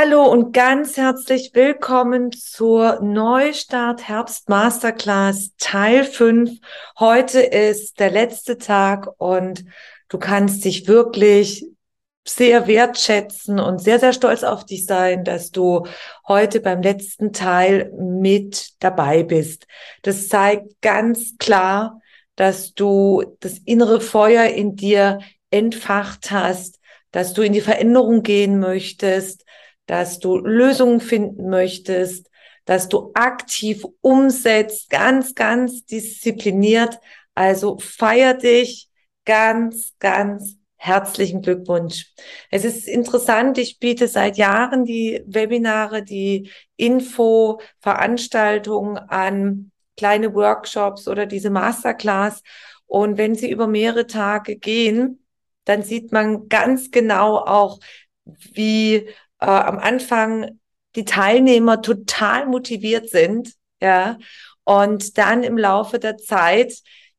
Hallo und ganz herzlich willkommen zur Neustart Herbst Masterclass Teil 5. Heute ist der letzte Tag und du kannst dich wirklich sehr wertschätzen und sehr, sehr stolz auf dich sein, dass du heute beim letzten Teil mit dabei bist. Das zeigt ganz klar, dass du das innere Feuer in dir entfacht hast, dass du in die Veränderung gehen möchtest, dass du Lösungen finden möchtest, dass du aktiv umsetzt, ganz, ganz diszipliniert. Also feier dich ganz, ganz herzlichen Glückwunsch. Es ist interessant, ich biete seit Jahren die Webinare, die Info-Veranstaltungen an, kleine Workshops oder diese Masterclass. Und wenn sie über mehrere Tage gehen, dann sieht man ganz genau auch, wie äh, am Anfang die Teilnehmer total motiviert sind, ja, und dann im Laufe der Zeit,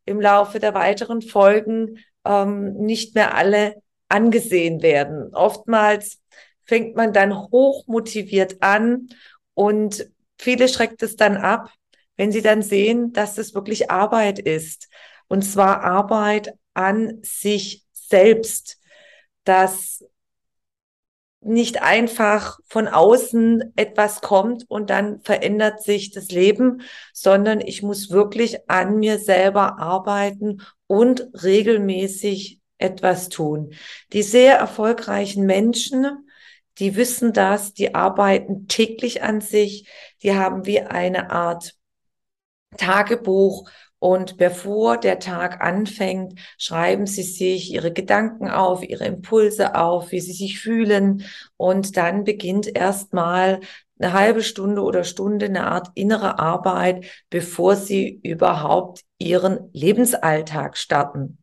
im Laufe der weiteren Folgen ähm, nicht mehr alle angesehen werden. Oftmals fängt man dann hoch motiviert an und viele schreckt es dann ab, wenn sie dann sehen, dass es wirklich Arbeit ist. Und zwar Arbeit an sich selbst, dass nicht einfach von außen etwas kommt und dann verändert sich das Leben, sondern ich muss wirklich an mir selber arbeiten und regelmäßig etwas tun. Die sehr erfolgreichen Menschen, die wissen das, die arbeiten täglich an sich, die haben wie eine Art Tagebuch und bevor der Tag anfängt, schreiben Sie sich Ihre Gedanken auf, Ihre Impulse auf, wie Sie sich fühlen. Und dann beginnt erstmal eine halbe Stunde oder Stunde eine Art innere Arbeit, bevor Sie überhaupt Ihren Lebensalltag starten.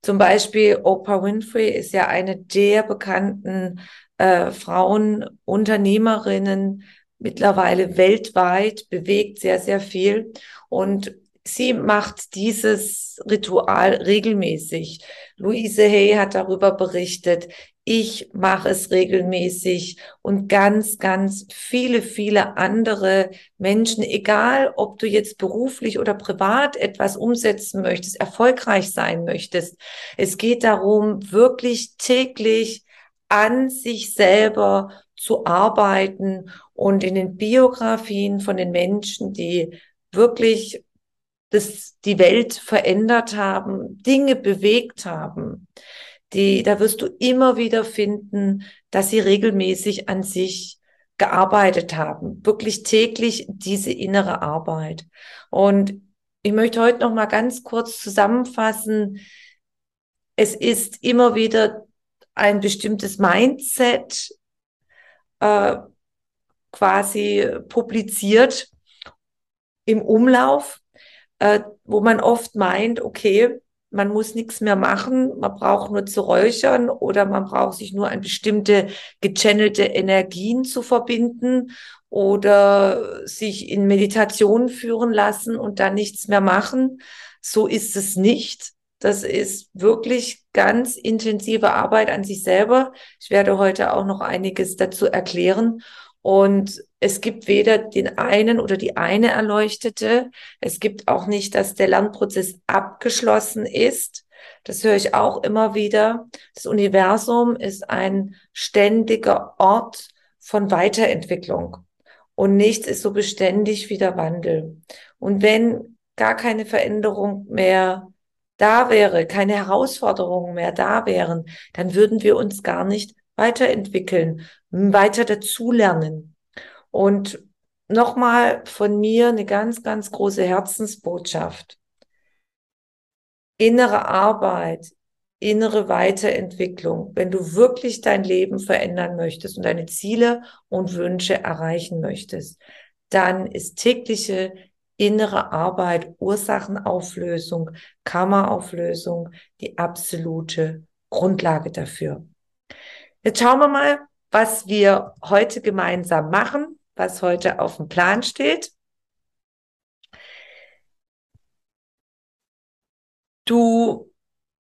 Zum Beispiel Oprah Winfrey ist ja eine der bekannten äh, Frauen, Unternehmerinnen, mittlerweile weltweit, bewegt sehr, sehr viel. Und sie macht dieses Ritual regelmäßig. Louise Hay hat darüber berichtet. Ich mache es regelmäßig und ganz, ganz viele, viele andere Menschen, egal ob du jetzt beruflich oder privat etwas umsetzen möchtest, erfolgreich sein möchtest. Es geht darum, wirklich täglich an sich selber zu arbeiten und in den Biografien von den Menschen, die wirklich das die Welt verändert haben, Dinge bewegt haben, die, da wirst du immer wieder finden, dass sie regelmäßig an sich gearbeitet haben, wirklich täglich diese innere Arbeit. Und ich möchte heute noch mal ganz kurz zusammenfassen. Es ist immer wieder ein bestimmtes Mindset äh, quasi publiziert im Umlauf, äh, wo man oft meint, okay, man muss nichts mehr machen, man braucht nur zu räuchern oder man braucht sich nur an bestimmte gechannelte Energien zu verbinden oder sich in Meditation führen lassen und dann nichts mehr machen. So ist es nicht. Das ist wirklich ganz intensive Arbeit an sich selber. Ich werde heute auch noch einiges dazu erklären. Und es gibt weder den einen oder die eine Erleuchtete. Es gibt auch nicht, dass der Lernprozess abgeschlossen ist. Das höre ich auch immer wieder. Das Universum ist ein ständiger Ort von Weiterentwicklung. Und nichts ist so beständig wie der Wandel. Und wenn gar keine Veränderung mehr da wäre, keine Herausforderungen mehr da wären, dann würden wir uns gar nicht weiterentwickeln, weiter dazulernen. Und nochmal von mir eine ganz, ganz große Herzensbotschaft. innere Arbeit, innere Weiterentwicklung, wenn du wirklich dein Leben verändern möchtest und deine Ziele und Wünsche erreichen möchtest, dann ist tägliche innere Arbeit, Ursachenauflösung, Karmaauflösung die absolute Grundlage dafür. Jetzt schauen wir mal, was wir heute gemeinsam machen, was heute auf dem Plan steht. Du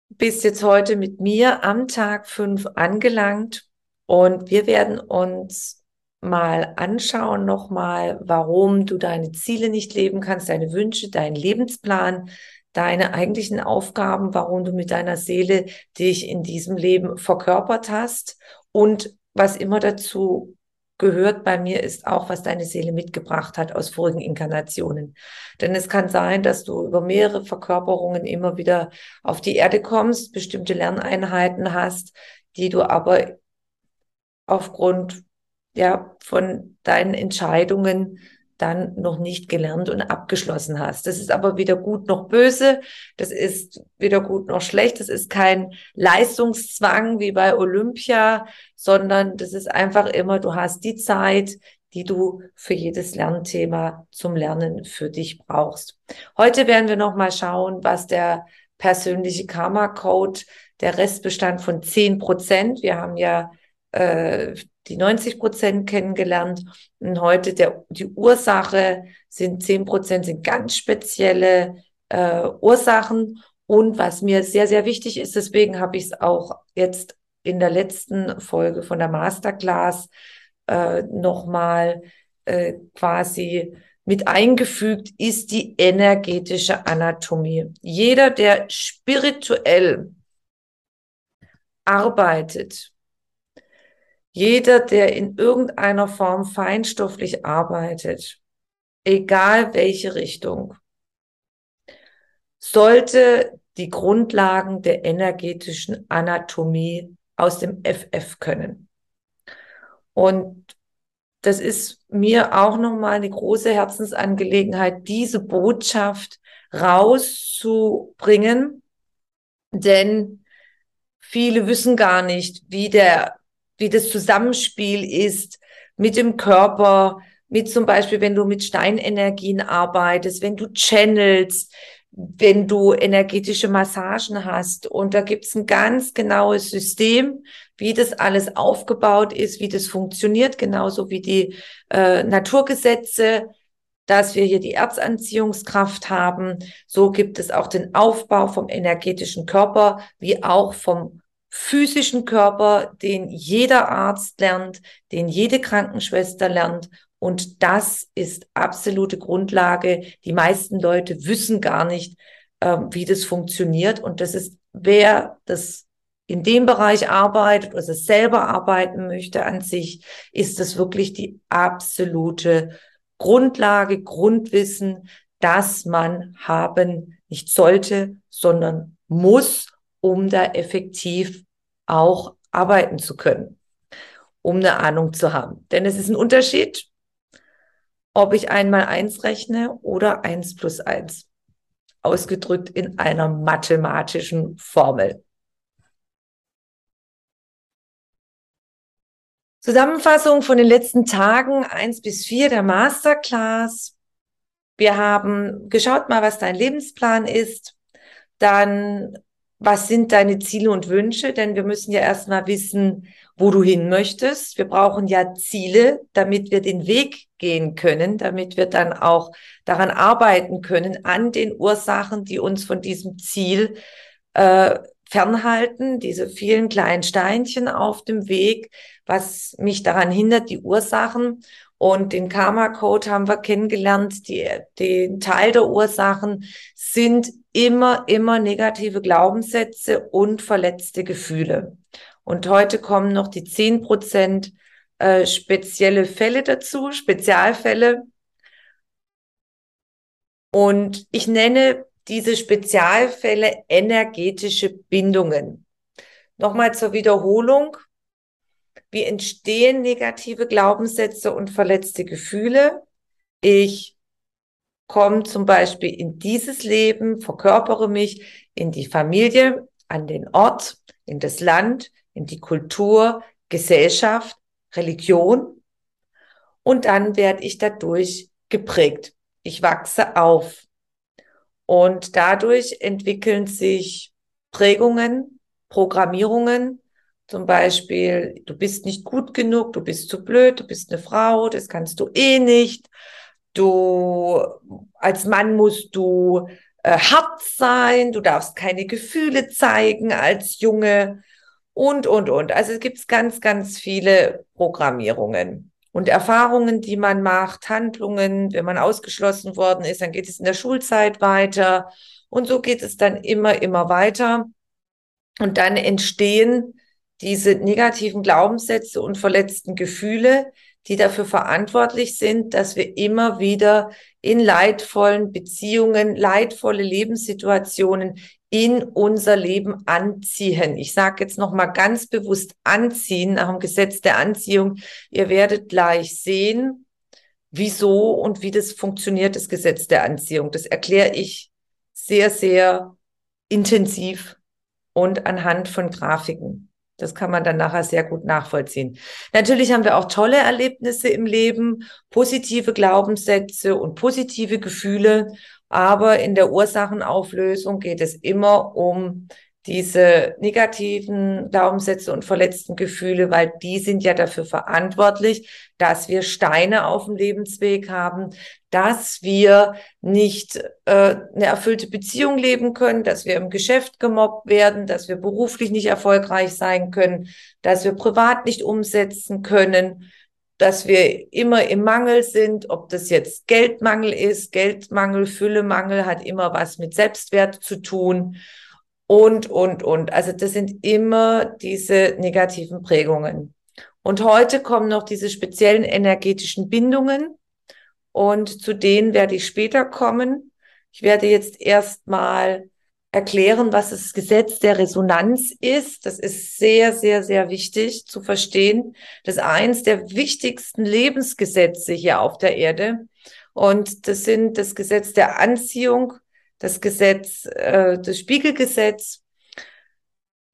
bist jetzt heute mit mir am Tag fünf angelangt und wir werden uns mal anschauen nochmal, warum du deine Ziele nicht leben kannst, deine Wünsche, deinen Lebensplan, deine eigentlichen Aufgaben, warum du mit deiner Seele dich in diesem Leben verkörpert hast und was immer dazu gehört bei mir ist auch, was deine Seele mitgebracht hat aus vorigen Inkarnationen. Denn es kann sein, dass du über mehrere Verkörperungen immer wieder auf die Erde kommst, bestimmte Lerneinheiten hast, die du aber aufgrund ja, von deinen Entscheidungen dann noch nicht gelernt und abgeschlossen hast. Das ist aber weder gut noch böse, das ist weder gut noch schlecht, das ist kein Leistungszwang wie bei Olympia, sondern das ist einfach immer, du hast die Zeit, die du für jedes Lernthema zum Lernen für dich brauchst. Heute werden wir noch mal schauen, was der persönliche Karma Code, der Restbestand von zehn Prozent. Wir haben ja äh, die 90 Prozent kennengelernt. Und heute der, die Ursache sind 10 Prozent, sind ganz spezielle äh, Ursachen. Und was mir sehr, sehr wichtig ist, deswegen habe ich es auch jetzt in der letzten Folge von der Masterclass äh, nochmal äh, quasi mit eingefügt, ist die energetische Anatomie. Jeder, der spirituell arbeitet, jeder, der in irgendeiner Form feinstofflich arbeitet, egal welche Richtung, sollte die Grundlagen der energetischen Anatomie aus dem FF können. Und das ist mir auch nochmal eine große Herzensangelegenheit, diese Botschaft rauszubringen, denn viele wissen gar nicht, wie der wie das Zusammenspiel ist mit dem Körper, mit zum Beispiel, wenn du mit Steinenergien arbeitest, wenn du channelst, wenn du energetische Massagen hast. Und da gibt's ein ganz genaues System, wie das alles aufgebaut ist, wie das funktioniert, genauso wie die äh, Naturgesetze, dass wir hier die Erzanziehungskraft haben. So gibt es auch den Aufbau vom energetischen Körper, wie auch vom physischen Körper, den jeder Arzt lernt, den jede Krankenschwester lernt. Und das ist absolute Grundlage. Die meisten Leute wissen gar nicht, äh, wie das funktioniert. Und das ist, wer das in dem Bereich arbeitet oder selber arbeiten möchte an sich, ist das wirklich die absolute Grundlage, Grundwissen, das man haben nicht sollte, sondern muss um da effektiv auch arbeiten zu können, um eine Ahnung zu haben. Denn es ist ein Unterschied, ob ich einmal eins rechne oder eins plus eins, ausgedrückt in einer mathematischen Formel. Zusammenfassung von den letzten Tagen eins bis vier der Masterclass. Wir haben geschaut mal, was dein Lebensplan ist. Dann was sind deine Ziele und Wünsche? Denn wir müssen ja erstmal wissen, wo du hin möchtest. Wir brauchen ja Ziele, damit wir den Weg gehen können, damit wir dann auch daran arbeiten können, an den Ursachen, die uns von diesem Ziel äh, fernhalten, diese vielen kleinen Steinchen auf dem Weg, was mich daran hindert, die Ursachen. Und den Karma Code haben wir kennengelernt. Die, den Teil der Ursachen sind immer, immer negative Glaubenssätze und verletzte Gefühle. Und heute kommen noch die zehn Prozent äh, spezielle Fälle dazu, Spezialfälle. Und ich nenne diese Spezialfälle energetische Bindungen. Nochmal zur Wiederholung. Wie entstehen negative Glaubenssätze und verletzte Gefühle? Ich komme zum Beispiel in dieses Leben, verkörpere mich in die Familie, an den Ort, in das Land, in die Kultur, Gesellschaft, Religion. Und dann werde ich dadurch geprägt. Ich wachse auf. Und dadurch entwickeln sich Prägungen, Programmierungen, zum Beispiel, du bist nicht gut genug, du bist zu blöd, du bist eine Frau, das kannst du eh nicht. Du, als Mann musst du äh, hart sein, du darfst keine Gefühle zeigen als Junge und, und, und. Also es gibt ganz, ganz viele Programmierungen und Erfahrungen, die man macht, Handlungen, wenn man ausgeschlossen worden ist, dann geht es in der Schulzeit weiter und so geht es dann immer, immer weiter. Und dann entstehen diese negativen Glaubenssätze und verletzten Gefühle, die dafür verantwortlich sind, dass wir immer wieder in leidvollen Beziehungen, leidvolle Lebenssituationen in unser Leben anziehen. Ich sage jetzt noch mal ganz bewusst anziehen nach dem Gesetz der Anziehung. Ihr werdet gleich sehen, wieso und wie das funktioniert, das Gesetz der Anziehung. Das erkläre ich sehr, sehr intensiv und anhand von Grafiken. Das kann man dann nachher sehr gut nachvollziehen. Natürlich haben wir auch tolle Erlebnisse im Leben, positive Glaubenssätze und positive Gefühle. Aber in der Ursachenauflösung geht es immer um diese negativen Glaubenssätze und verletzten Gefühle, weil die sind ja dafür verantwortlich, dass wir Steine auf dem Lebensweg haben, dass wir nicht äh, eine erfüllte Beziehung leben können, dass wir im Geschäft gemobbt werden, dass wir beruflich nicht erfolgreich sein können, dass wir privat nicht umsetzen können, dass wir immer im Mangel sind, ob das jetzt Geldmangel ist, Geldmangel, Füllemangel hat immer was mit Selbstwert zu tun und, und, und. Also das sind immer diese negativen Prägungen. Und heute kommen noch diese speziellen energetischen Bindungen und zu denen werde ich später kommen. Ich werde jetzt erstmal erklären, was das Gesetz der Resonanz ist. Das ist sehr, sehr, sehr wichtig zu verstehen. Das ist eins der wichtigsten Lebensgesetze hier auf der Erde. Und das sind das Gesetz der Anziehung, das Gesetz, äh, das Spiegelgesetz.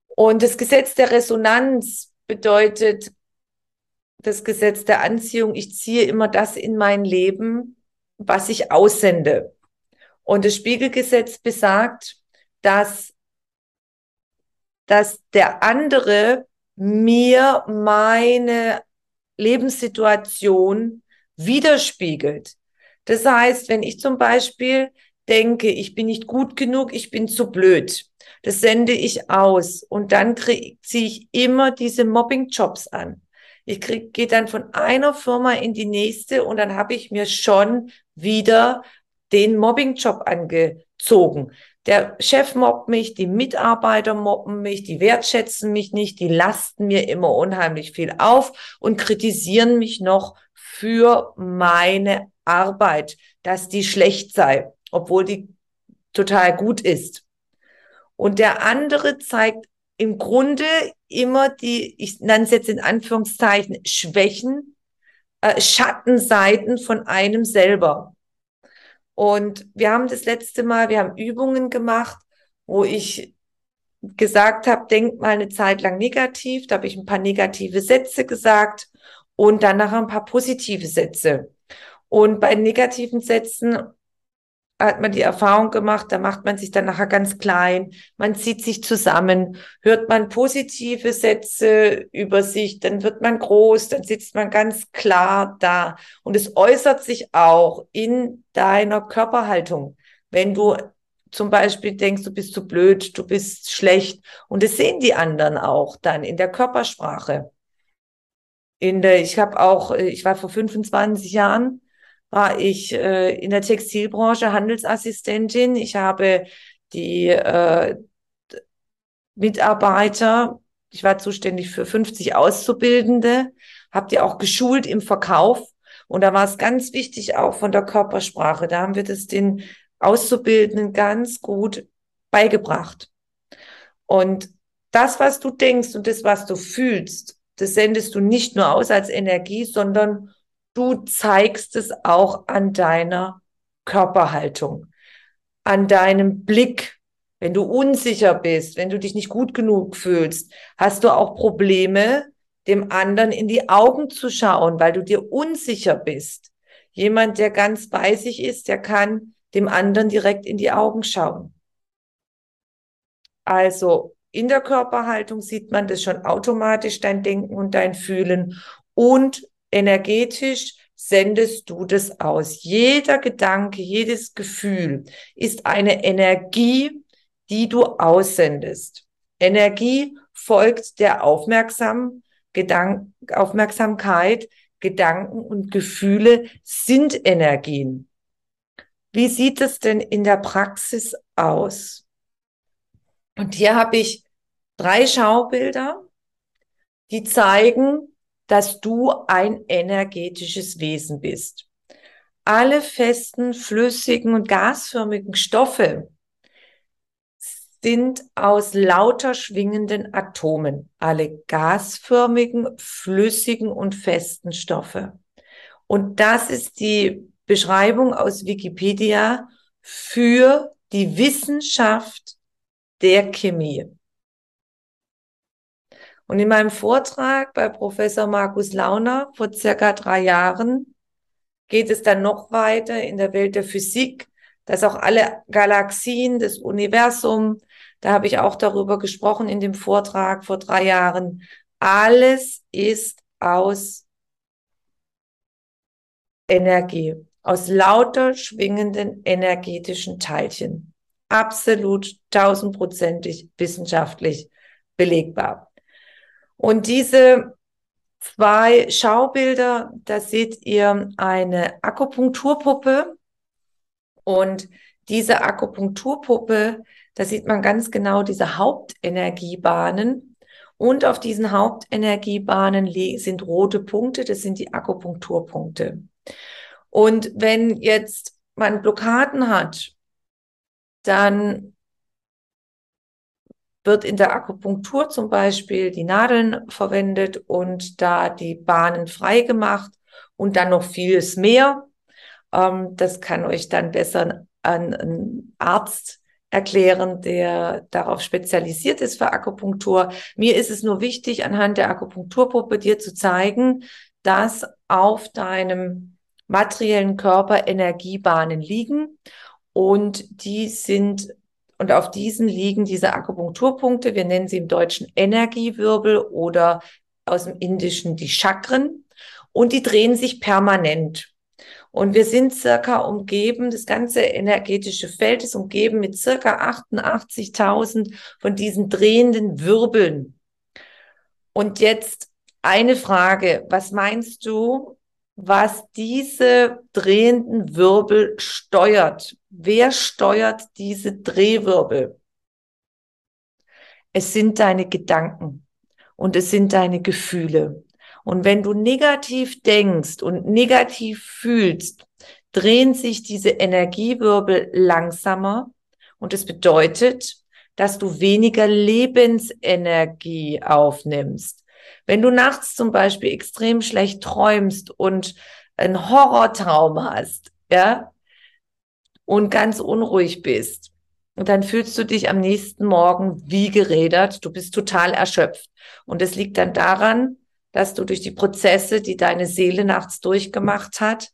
Und das Gesetz der Resonanz bedeutet das Gesetz der Anziehung, ich ziehe immer das in mein Leben, was ich aussende. Und das Spiegelgesetz besagt, dass, dass der andere mir meine Lebenssituation widerspiegelt. Das heißt, wenn ich zum Beispiel denke, ich bin nicht gut genug, ich bin zu blöd, das sende ich aus und dann ziehe ich immer diese Mobbing-Jobs an. Ich gehe dann von einer Firma in die nächste und dann habe ich mir schon wieder den Mobbing-Job angezogen. Der Chef mobbt mich, die Mitarbeiter mobben mich, die wertschätzen mich nicht, die lasten mir immer unheimlich viel auf und kritisieren mich noch für meine Arbeit, dass die schlecht sei, obwohl die total gut ist. Und der andere zeigt im Grunde immer die, ich nenne es jetzt in Anführungszeichen, Schwächen, äh, Schattenseiten von einem selber. Und wir haben das letzte Mal, wir haben Übungen gemacht, wo ich gesagt habe, denk mal eine Zeit lang negativ, da habe ich ein paar negative Sätze gesagt und dann nachher ein paar positive Sätze. Und bei negativen Sätzen hat man die Erfahrung gemacht, da macht man sich dann nachher ganz klein, man zieht sich zusammen, hört man positive Sätze über sich, dann wird man groß, dann sitzt man ganz klar da. Und es äußert sich auch in deiner Körperhaltung. Wenn du zum Beispiel denkst, du bist zu blöd, du bist schlecht. Und das sehen die anderen auch dann in der Körpersprache. In der, ich habe auch, ich war vor 25 Jahren war ich äh, in der Textilbranche Handelsassistentin. Ich habe die äh, Mitarbeiter, ich war zuständig für 50 Auszubildende, habe die auch geschult im Verkauf. Und da war es ganz wichtig auch von der Körpersprache. Da haben wir das den Auszubildenden ganz gut beigebracht. Und das, was du denkst und das, was du fühlst, das sendest du nicht nur aus als Energie, sondern du zeigst es auch an deiner Körperhaltung, an deinem Blick. Wenn du unsicher bist, wenn du dich nicht gut genug fühlst, hast du auch Probleme, dem anderen in die Augen zu schauen, weil du dir unsicher bist. Jemand, der ganz bei sich ist, der kann dem anderen direkt in die Augen schauen. Also in der Körperhaltung sieht man das schon automatisch, dein Denken und dein Fühlen. Und energetisch sendest du das aus. Jeder Gedanke, jedes Gefühl ist eine Energie, die du aussendest. Energie folgt der Aufmerksam Gedank Aufmerksamkeit, Gedanken und Gefühle sind Energien. Wie sieht es denn in der Praxis aus? Und hier habe ich drei Schaubilder, die zeigen, dass du ein energetisches Wesen bist. Alle festen, flüssigen und gasförmigen Stoffe sind aus lauter schwingenden Atomen, alle gasförmigen, flüssigen und festen Stoffe. Und das ist die Beschreibung aus Wikipedia für die Wissenschaft der Chemie. Und in meinem Vortrag bei Professor Markus Launer vor circa drei Jahren geht es dann noch weiter in der Welt der Physik, dass auch alle Galaxien, das Universum, da habe ich auch darüber gesprochen in dem Vortrag vor drei Jahren, alles ist aus Energie, aus lauter schwingenden energetischen Teilchen. Absolut tausendprozentig wissenschaftlich belegbar. Und diese zwei Schaubilder, da seht ihr eine Akupunkturpuppe und diese Akupunkturpuppe, da sieht man ganz genau diese Hauptenergiebahnen. Und auf diesen Hauptenergiebahnen sind rote Punkte, das sind die Akupunkturpunkte. Und wenn jetzt man Blockaden hat, dann wird in der Akupunktur zum Beispiel die Nadeln verwendet und da die Bahnen frei gemacht und dann noch vieles mehr. Ähm, das kann euch dann besser ein, ein Arzt erklären, der darauf spezialisiert ist für Akupunktur. Mir ist es nur wichtig, anhand der Akupunkturpuppe dir zu zeigen, dass auf deinem materiellen Körper Energiebahnen liegen und die sind und auf diesen liegen diese Akupunkturpunkte. Wir nennen sie im Deutschen Energiewirbel oder aus dem Indischen die Chakren. Und die drehen sich permanent. Und wir sind circa umgeben, das ganze energetische Feld ist umgeben mit circa 88.000 von diesen drehenden Wirbeln. Und jetzt eine Frage. Was meinst du, was diese drehenden Wirbel steuert. Wer steuert diese Drehwirbel? Es sind deine Gedanken und es sind deine Gefühle. Und wenn du negativ denkst und negativ fühlst, drehen sich diese Energiewirbel langsamer und es bedeutet, dass du weniger Lebensenergie aufnimmst. Wenn du nachts zum Beispiel extrem schlecht träumst und einen Horrortraum hast, ja, und ganz unruhig bist, und dann fühlst du dich am nächsten Morgen wie gerädert, du bist total erschöpft. Und es liegt dann daran, dass du durch die Prozesse, die deine Seele nachts durchgemacht hat,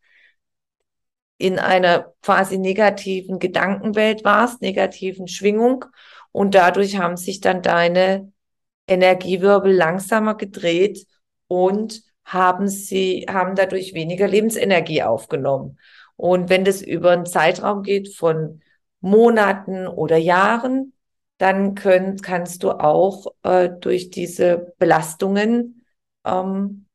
in einer quasi negativen Gedankenwelt warst, negativen Schwingung. Und dadurch haben sich dann deine Energiewirbel langsamer gedreht und haben sie, haben dadurch weniger Lebensenergie aufgenommen. Und wenn das über einen Zeitraum geht von Monaten oder Jahren, dann könnt, kannst du auch äh, durch diese Belastungen, ähm,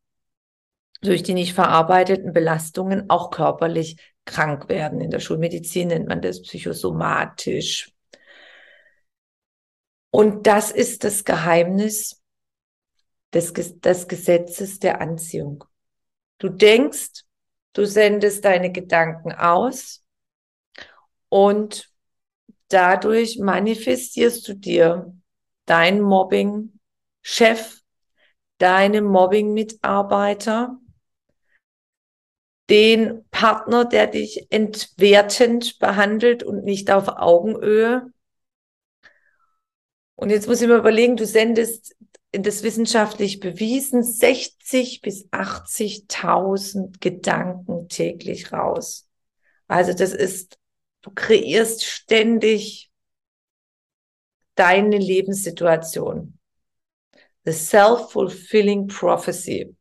durch die nicht verarbeiteten Belastungen auch körperlich krank werden. In der Schulmedizin nennt man das psychosomatisch. Und das ist das Geheimnis des, des Gesetzes der Anziehung. Du denkst, du sendest deine Gedanken aus und dadurch manifestierst du dir dein Mobbing-Chef, deine Mobbing-Mitarbeiter, den Partner, der dich entwertend behandelt und nicht auf Augenhöhe. Und jetzt muss ich mir überlegen, du sendest das wissenschaftlich bewiesen 60 bis 80.000 Gedanken täglich raus. Also das ist, du kreierst ständig deine Lebenssituation. The self-fulfilling prophecy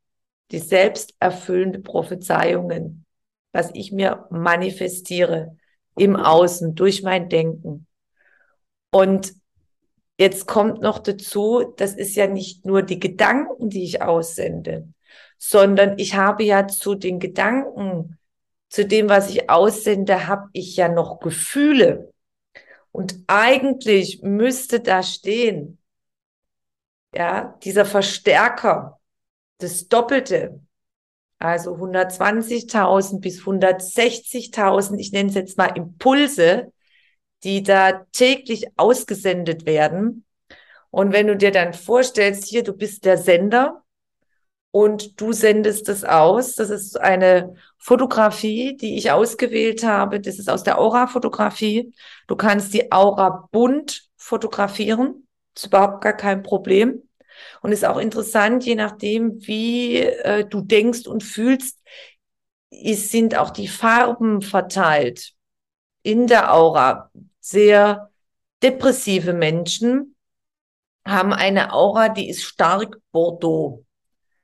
die selbsterfüllende Prophezeiungen, was ich mir manifestiere im Außen durch mein Denken. Und jetzt kommt noch dazu, das ist ja nicht nur die Gedanken, die ich aussende, sondern ich habe ja zu den Gedanken, zu dem, was ich aussende, habe ich ja noch Gefühle. Und eigentlich müsste da stehen, ja, dieser Verstärker, das Doppelte. Also 120.000 bis 160.000, ich nenne es jetzt mal Impulse, die da täglich ausgesendet werden. Und wenn du dir dann vorstellst, hier, du bist der Sender und du sendest es aus, das ist eine Fotografie, die ich ausgewählt habe, das ist aus der Aura-Fotografie. Du kannst die Aura bunt fotografieren, ist überhaupt gar kein Problem. Und ist auch interessant, je nachdem, wie äh, du denkst und fühlst, ist, sind auch die Farben verteilt in der Aura. Sehr depressive Menschen haben eine Aura, die ist stark Bordeaux.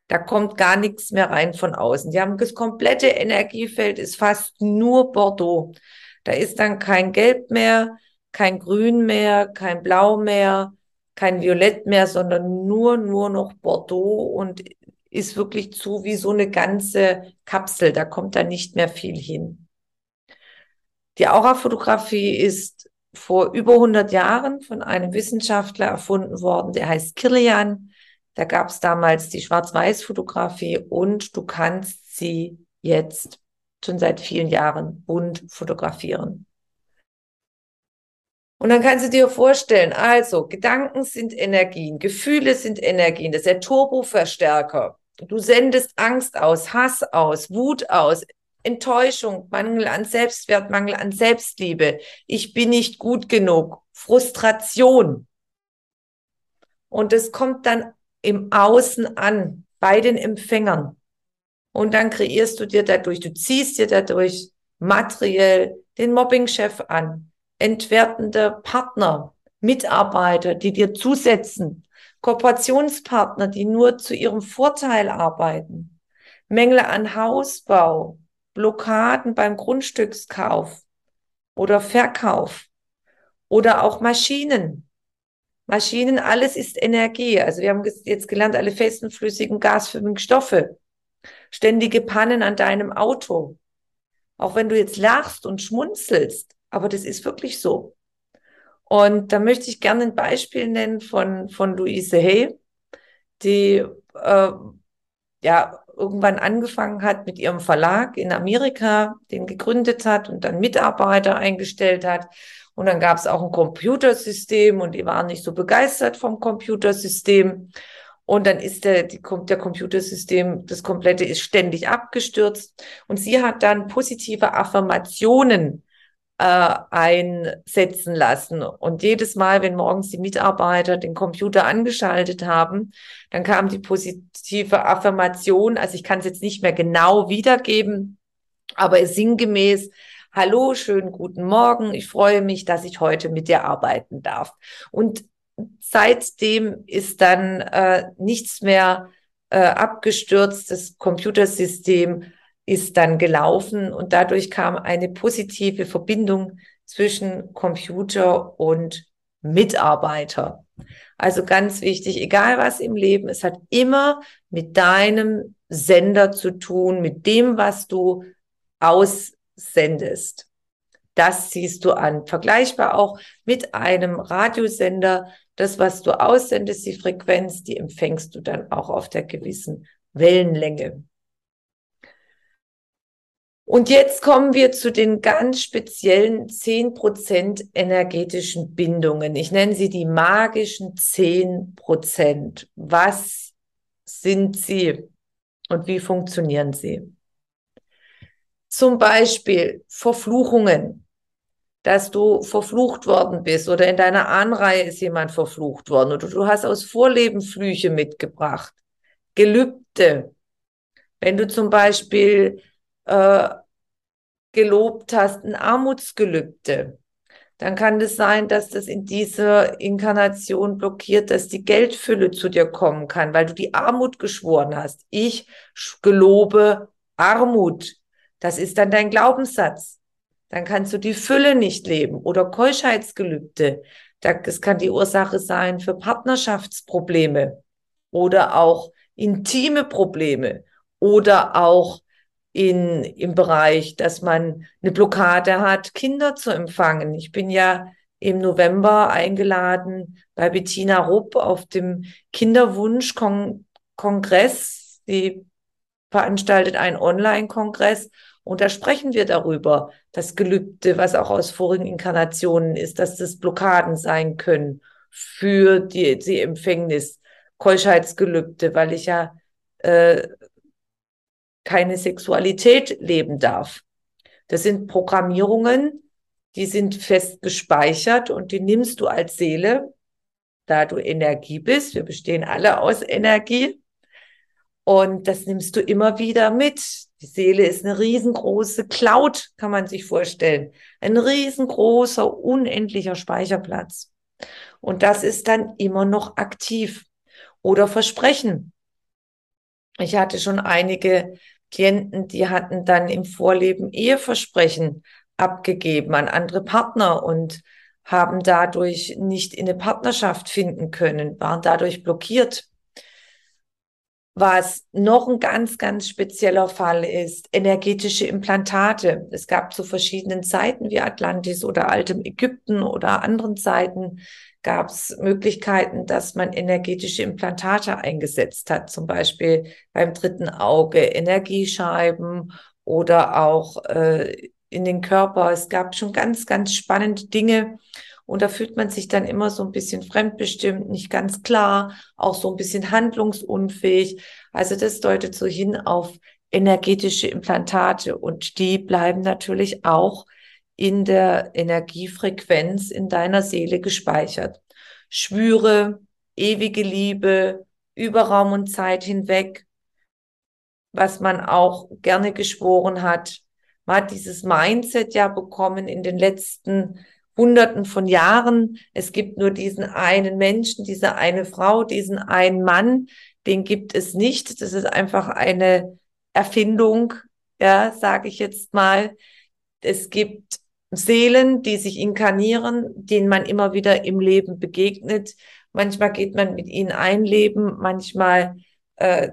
Da kommt gar nichts mehr rein von außen. Die haben das komplette Energiefeld ist fast nur Bordeaux. Da ist dann kein Gelb mehr, kein Grün mehr, kein Blau mehr, kein Violett mehr, sondern nur, nur noch Bordeaux und ist wirklich zu wie so eine ganze Kapsel. Da kommt da nicht mehr viel hin. Die Aura-Fotografie ist vor über 100 Jahren von einem Wissenschaftler erfunden worden, der heißt Kilian. Da gab es damals die Schwarz-Weiß-Fotografie und du kannst sie jetzt schon seit vielen Jahren bunt fotografieren. Und dann kannst du dir vorstellen, also Gedanken sind Energien, Gefühle sind Energien, das ist der Turboverstärker. Du sendest Angst aus, Hass aus, Wut aus, Enttäuschung, Mangel an Selbstwert, Mangel an Selbstliebe. Ich bin nicht gut genug, Frustration. Und das kommt dann im Außen an, bei den Empfängern. Und dann kreierst du dir dadurch, du ziehst dir dadurch materiell den Mobbingchef an, entwertende Partner, Mitarbeiter, die dir zusetzen, Kooperationspartner, die nur zu ihrem Vorteil arbeiten, Mängel an Hausbau, Blockaden beim Grundstückskauf oder Verkauf oder auch Maschinen. Maschinen, alles ist Energie. Also wir haben jetzt gelernt, alle festen, flüssigen, gasförmigen Stoffe. Ständige Pannen an deinem Auto. Auch wenn du jetzt lachst und schmunzelst, aber das ist wirklich so. Und da möchte ich gerne ein Beispiel nennen von, von Louise Hay, die äh, ja irgendwann angefangen hat mit ihrem Verlag in Amerika, den gegründet hat und dann Mitarbeiter eingestellt hat. Und dann gab es auch ein Computersystem und die waren nicht so begeistert vom Computersystem. Und dann ist der, die, der Computersystem, das komplette ist ständig abgestürzt. Und sie hat dann positive Affirmationen äh, einsetzen lassen. Und jedes Mal, wenn morgens die Mitarbeiter den Computer angeschaltet haben, dann kam die positive Affirmation. Also ich kann es jetzt nicht mehr genau wiedergeben, aber es sinngemäß, Hallo, schönen guten Morgen. Ich freue mich, dass ich heute mit dir arbeiten darf. Und seitdem ist dann äh, nichts mehr äh, abgestürzt. Das Computersystem ist dann gelaufen und dadurch kam eine positive Verbindung zwischen Computer und Mitarbeiter. Also ganz wichtig, egal was im Leben, es hat immer mit deinem Sender zu tun, mit dem, was du aussendest. Das siehst du an. Vergleichbar auch mit einem Radiosender. Das, was du aussendest, die Frequenz, die empfängst du dann auch auf der gewissen Wellenlänge. Und jetzt kommen wir zu den ganz speziellen zehn Prozent energetischen Bindungen. Ich nenne sie die magischen zehn Prozent. Was sind sie und wie funktionieren sie? zum Beispiel Verfluchungen, dass du verflucht worden bist oder in deiner Ahnreihe ist jemand verflucht worden oder du hast aus Vorleben Flüche mitgebracht. Gelübde. Wenn du zum Beispiel äh, gelobt hast, ein Armutsgelübde, dann kann es sein, dass das in dieser Inkarnation blockiert, dass die Geldfülle zu dir kommen kann, weil du die Armut geschworen hast. Ich gelobe Armut. Das ist dann dein Glaubenssatz. Dann kannst du die Fülle nicht leben oder Keuschheitsgelübde. Das kann die Ursache sein für Partnerschaftsprobleme oder auch intime Probleme oder auch in, im Bereich, dass man eine Blockade hat, Kinder zu empfangen. Ich bin ja im November eingeladen bei Bettina Rupp auf dem Kinderwunsch-Kongress. Sie veranstaltet einen Online-Kongress und da sprechen wir darüber, das Gelübde, was auch aus vorigen Inkarnationen ist, dass das Blockaden sein können für die, die Empfängnis, Keuschheitsgelübde, weil ich ja äh, keine Sexualität leben darf. Das sind Programmierungen, die sind fest gespeichert und die nimmst du als Seele, da du Energie bist. Wir bestehen alle aus Energie. Und das nimmst du immer wieder mit. Die Seele ist eine riesengroße Cloud, kann man sich vorstellen. Ein riesengroßer, unendlicher Speicherplatz. Und das ist dann immer noch aktiv. Oder Versprechen. Ich hatte schon einige Klienten, die hatten dann im Vorleben Eheversprechen abgegeben an andere Partner und haben dadurch nicht in eine Partnerschaft finden können, waren dadurch blockiert. Was noch ein ganz, ganz spezieller Fall ist, energetische Implantate. Es gab zu verschiedenen Zeiten wie Atlantis oder altem Ägypten oder anderen Zeiten gab es Möglichkeiten, dass man energetische Implantate eingesetzt hat, zum Beispiel beim dritten Auge Energiescheiben oder auch äh, in den Körper. Es gab schon ganz, ganz spannende Dinge. Und da fühlt man sich dann immer so ein bisschen fremdbestimmt, nicht ganz klar, auch so ein bisschen handlungsunfähig. Also das deutet so hin auf energetische Implantate und die bleiben natürlich auch in der Energiefrequenz in deiner Seele gespeichert. Schwüre, ewige Liebe, über Raum und Zeit hinweg, was man auch gerne geschworen hat. Man hat dieses Mindset ja bekommen in den letzten Hunderten von Jahren. Es gibt nur diesen einen Menschen, diese eine Frau, diesen einen Mann. Den gibt es nicht. Das ist einfach eine Erfindung, ja, sage ich jetzt mal. Es gibt Seelen, die sich inkarnieren, denen man immer wieder im Leben begegnet. Manchmal geht man mit ihnen ein Leben, manchmal äh,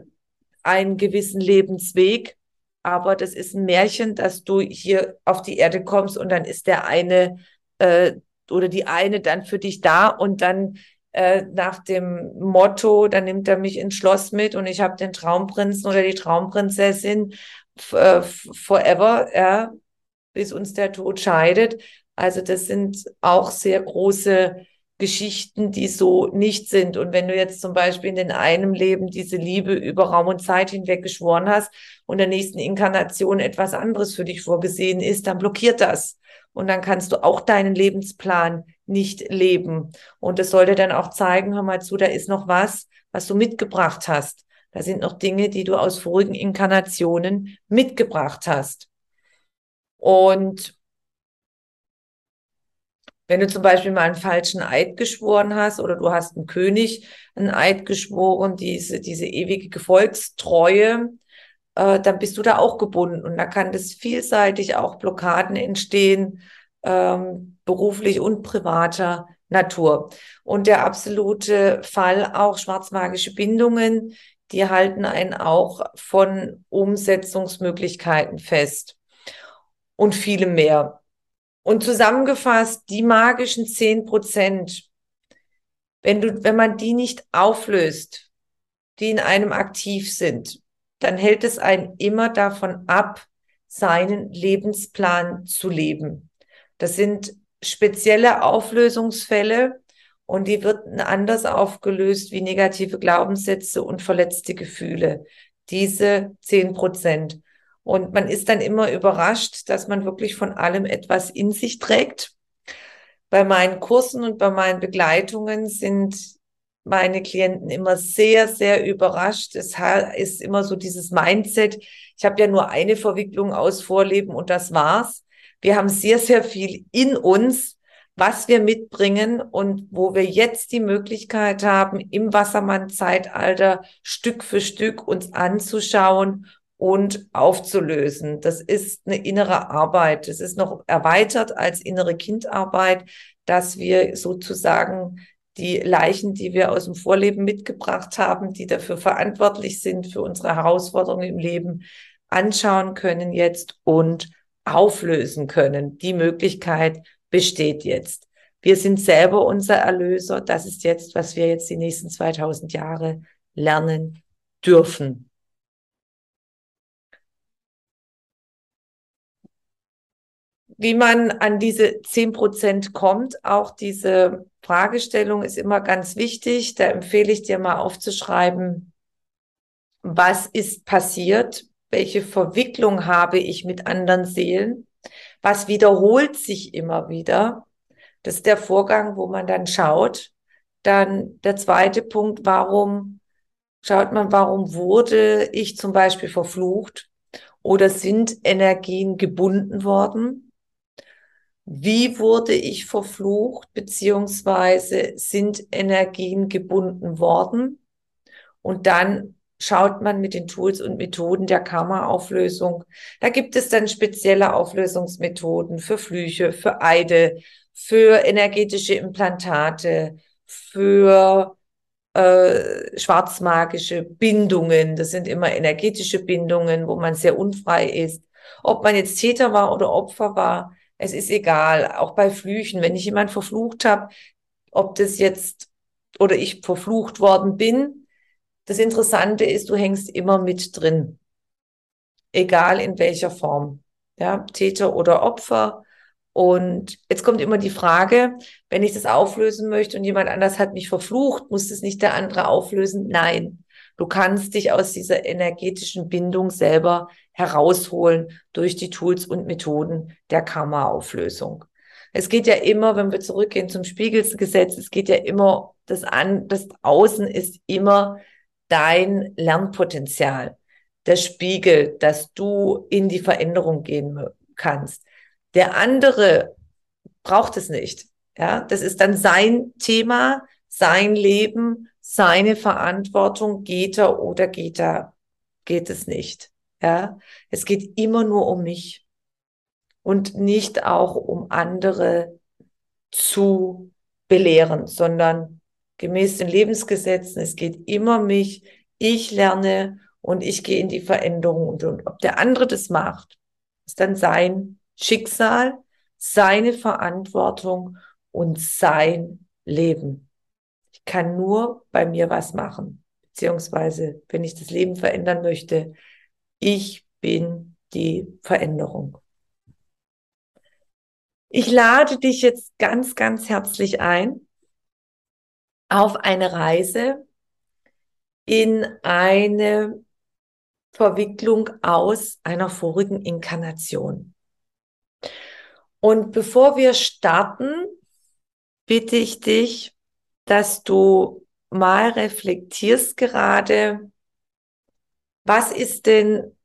einen gewissen Lebensweg. Aber das ist ein Märchen, dass du hier auf die Erde kommst und dann ist der eine äh, oder die eine dann für dich da und dann äh, nach dem Motto, dann nimmt er mich ins Schloss mit und ich habe den Traumprinzen oder die Traumprinzessin äh, forever, ja, bis uns der Tod scheidet. Also das sind auch sehr große Geschichten, die so nicht sind. Und wenn du jetzt zum Beispiel in den einem Leben diese Liebe über Raum und Zeit hinweg geschworen hast und der nächsten Inkarnation etwas anderes für dich vorgesehen ist, dann blockiert das. Und dann kannst du auch deinen Lebensplan nicht leben. Und das sollte dann auch zeigen, hör mal zu, da ist noch was, was du mitgebracht hast. Da sind noch Dinge, die du aus vorigen Inkarnationen mitgebracht hast. Und wenn du zum Beispiel mal einen falschen Eid geschworen hast oder du hast einen König einen Eid geschworen, diese, diese ewige Gefolgstreue, äh, dann bist du da auch gebunden. Und da kann das vielseitig auch Blockaden entstehen, ähm, beruflich und privater Natur. Und der absolute Fall auch schwarzmagische Bindungen, die halten einen auch von Umsetzungsmöglichkeiten fest und viele mehr. Und zusammengefasst, die magischen zehn Prozent, wenn du, wenn man die nicht auflöst, die in einem aktiv sind, dann hält es einen immer davon ab, seinen Lebensplan zu leben. Das sind spezielle Auflösungsfälle und die wird anders aufgelöst wie negative Glaubenssätze und verletzte Gefühle. Diese zehn Prozent. Und man ist dann immer überrascht, dass man wirklich von allem etwas in sich trägt. Bei meinen Kursen und bei meinen Begleitungen sind meine Klienten immer sehr, sehr überrascht. Es ist immer so dieses Mindset. Ich habe ja nur eine Verwicklung aus Vorleben und das war's. Wir haben sehr, sehr viel in uns, was wir mitbringen und wo wir jetzt die Möglichkeit haben, im Wassermann-Zeitalter Stück für Stück uns anzuschauen und aufzulösen. Das ist eine innere Arbeit. Das ist noch erweitert als innere Kindarbeit, dass wir sozusagen die Leichen, die wir aus dem Vorleben mitgebracht haben, die dafür verantwortlich sind für unsere Herausforderungen im Leben, anschauen können jetzt und auflösen können. Die Möglichkeit besteht jetzt. Wir sind selber unser Erlöser. Das ist jetzt, was wir jetzt die nächsten 2000 Jahre lernen dürfen. Wie man an diese 10 Prozent kommt, auch diese Fragestellung ist immer ganz wichtig. Da empfehle ich dir mal aufzuschreiben, was ist passiert? Welche Verwicklung habe ich mit anderen Seelen? Was wiederholt sich immer wieder? Das ist der Vorgang, wo man dann schaut. Dann der zweite Punkt, warum schaut man, warum wurde ich zum Beispiel verflucht oder sind Energien gebunden worden? Wie wurde ich verflucht, beziehungsweise sind Energien gebunden worden. Und dann schaut man mit den Tools und Methoden der Karma-Auflösung. Da gibt es dann spezielle Auflösungsmethoden für Flüche, für Eide, für energetische Implantate, für äh, schwarzmagische Bindungen. Das sind immer energetische Bindungen, wo man sehr unfrei ist. Ob man jetzt Täter war oder Opfer war, es ist egal, auch bei Flüchen, wenn ich jemand verflucht habe, ob das jetzt oder ich verflucht worden bin, das Interessante ist, du hängst immer mit drin. Egal in welcher Form. Ja, Täter oder Opfer. Und jetzt kommt immer die Frage, wenn ich das auflösen möchte und jemand anders hat mich verflucht, muss es nicht der andere auflösen? Nein. Du kannst dich aus dieser energetischen Bindung selber herausholen durch die Tools und Methoden der Karma-Auflösung. Es geht ja immer, wenn wir zurückgehen zum Spiegelgesetz, es geht ja immer, das an, das Außen ist immer dein Lernpotenzial, der Spiegel, dass du in die Veränderung gehen kannst. Der andere braucht es nicht. Ja, das ist dann sein Thema, sein Leben, seine Verantwortung. Geht er oder geht er, geht es nicht. Ja, es geht immer nur um mich und nicht auch um andere zu belehren, sondern gemäß den Lebensgesetzen, es geht immer mich, ich lerne und ich gehe in die Veränderung und, und ob der andere das macht, ist dann sein Schicksal, seine Verantwortung und sein Leben. Kann nur bei mir was machen, beziehungsweise wenn ich das Leben verändern möchte, ich bin die Veränderung. Ich lade dich jetzt ganz, ganz herzlich ein auf eine Reise in eine Verwicklung aus einer vorigen Inkarnation. Und bevor wir starten, bitte ich dich, dass du mal reflektierst gerade, was ist denn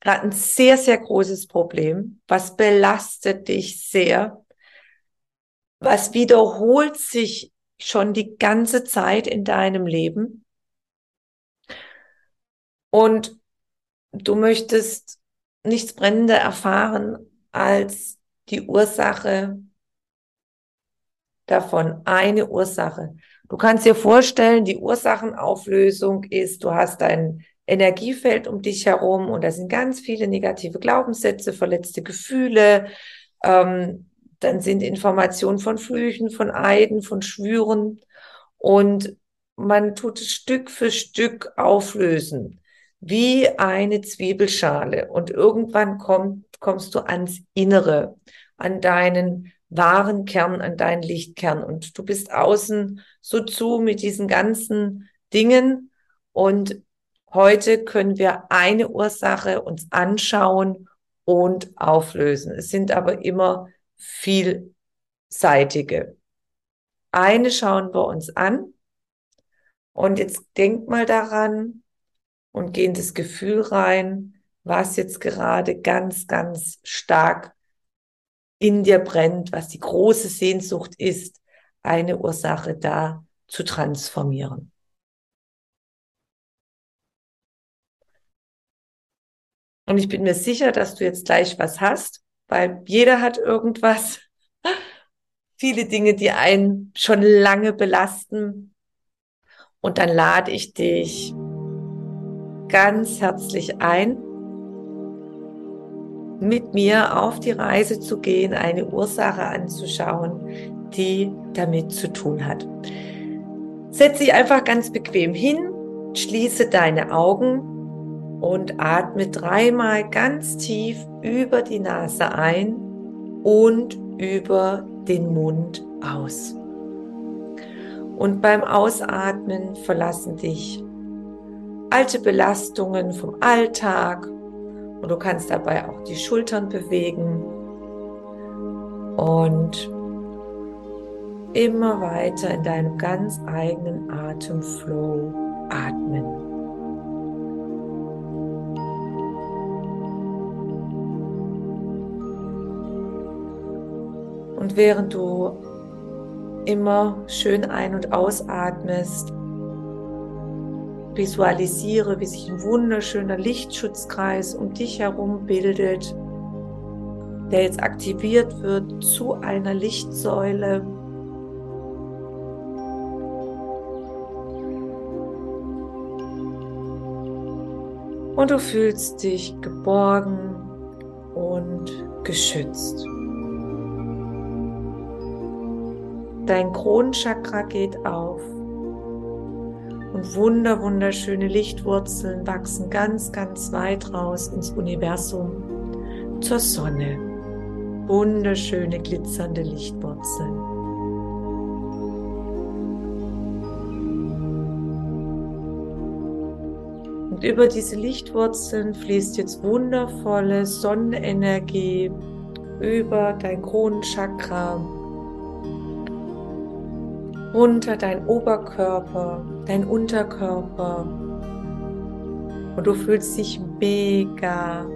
gerade ein sehr, sehr großes Problem? Was belastet dich sehr? Was wiederholt sich schon die ganze Zeit in deinem Leben? Und du möchtest nichts brennender erfahren als die Ursache davon, eine Ursache. Du kannst dir vorstellen, die Ursachenauflösung ist, du hast ein Energiefeld um dich herum und da sind ganz viele negative Glaubenssätze, verletzte Gefühle, ähm, dann sind Informationen von Flüchen, von Eiden, von Schwüren und man tut es Stück für Stück auflösen, wie eine Zwiebelschale und irgendwann kommt, kommst du ans Innere, an deinen wahren Kern, an deinen Lichtkern und du bist außen so zu mit diesen ganzen Dingen und Heute können wir eine Ursache uns anschauen und auflösen. Es sind aber immer vielseitige. Eine schauen wir uns an und jetzt denk mal daran und geh in das Gefühl rein, was jetzt gerade ganz, ganz stark in dir brennt, was die große Sehnsucht ist, eine Ursache da zu transformieren. Und ich bin mir sicher, dass du jetzt gleich was hast, weil jeder hat irgendwas. Viele Dinge, die einen schon lange belasten. Und dann lade ich dich ganz herzlich ein, mit mir auf die Reise zu gehen, eine Ursache anzuschauen, die damit zu tun hat. Setz dich einfach ganz bequem hin, schließe deine Augen und atme dreimal ganz tief über die Nase ein und über den Mund aus. Und beim Ausatmen verlassen dich alte Belastungen vom Alltag und du kannst dabei auch die Schultern bewegen und immer weiter in deinem ganz eigenen Atemflow atmen. Und während du immer schön ein- und ausatmest, visualisiere, wie sich ein wunderschöner Lichtschutzkreis um dich herum bildet, der jetzt aktiviert wird zu einer Lichtsäule. Und du fühlst dich geborgen und geschützt. Dein Kronchakra geht auf und wunder wunderschöne Lichtwurzeln wachsen ganz, ganz weit raus ins Universum zur Sonne. Wunderschöne glitzernde Lichtwurzeln. Und über diese Lichtwurzeln fließt jetzt wundervolle Sonnenenergie über dein Kronenchakra runter dein Oberkörper, dein Unterkörper. Und du fühlst dich mega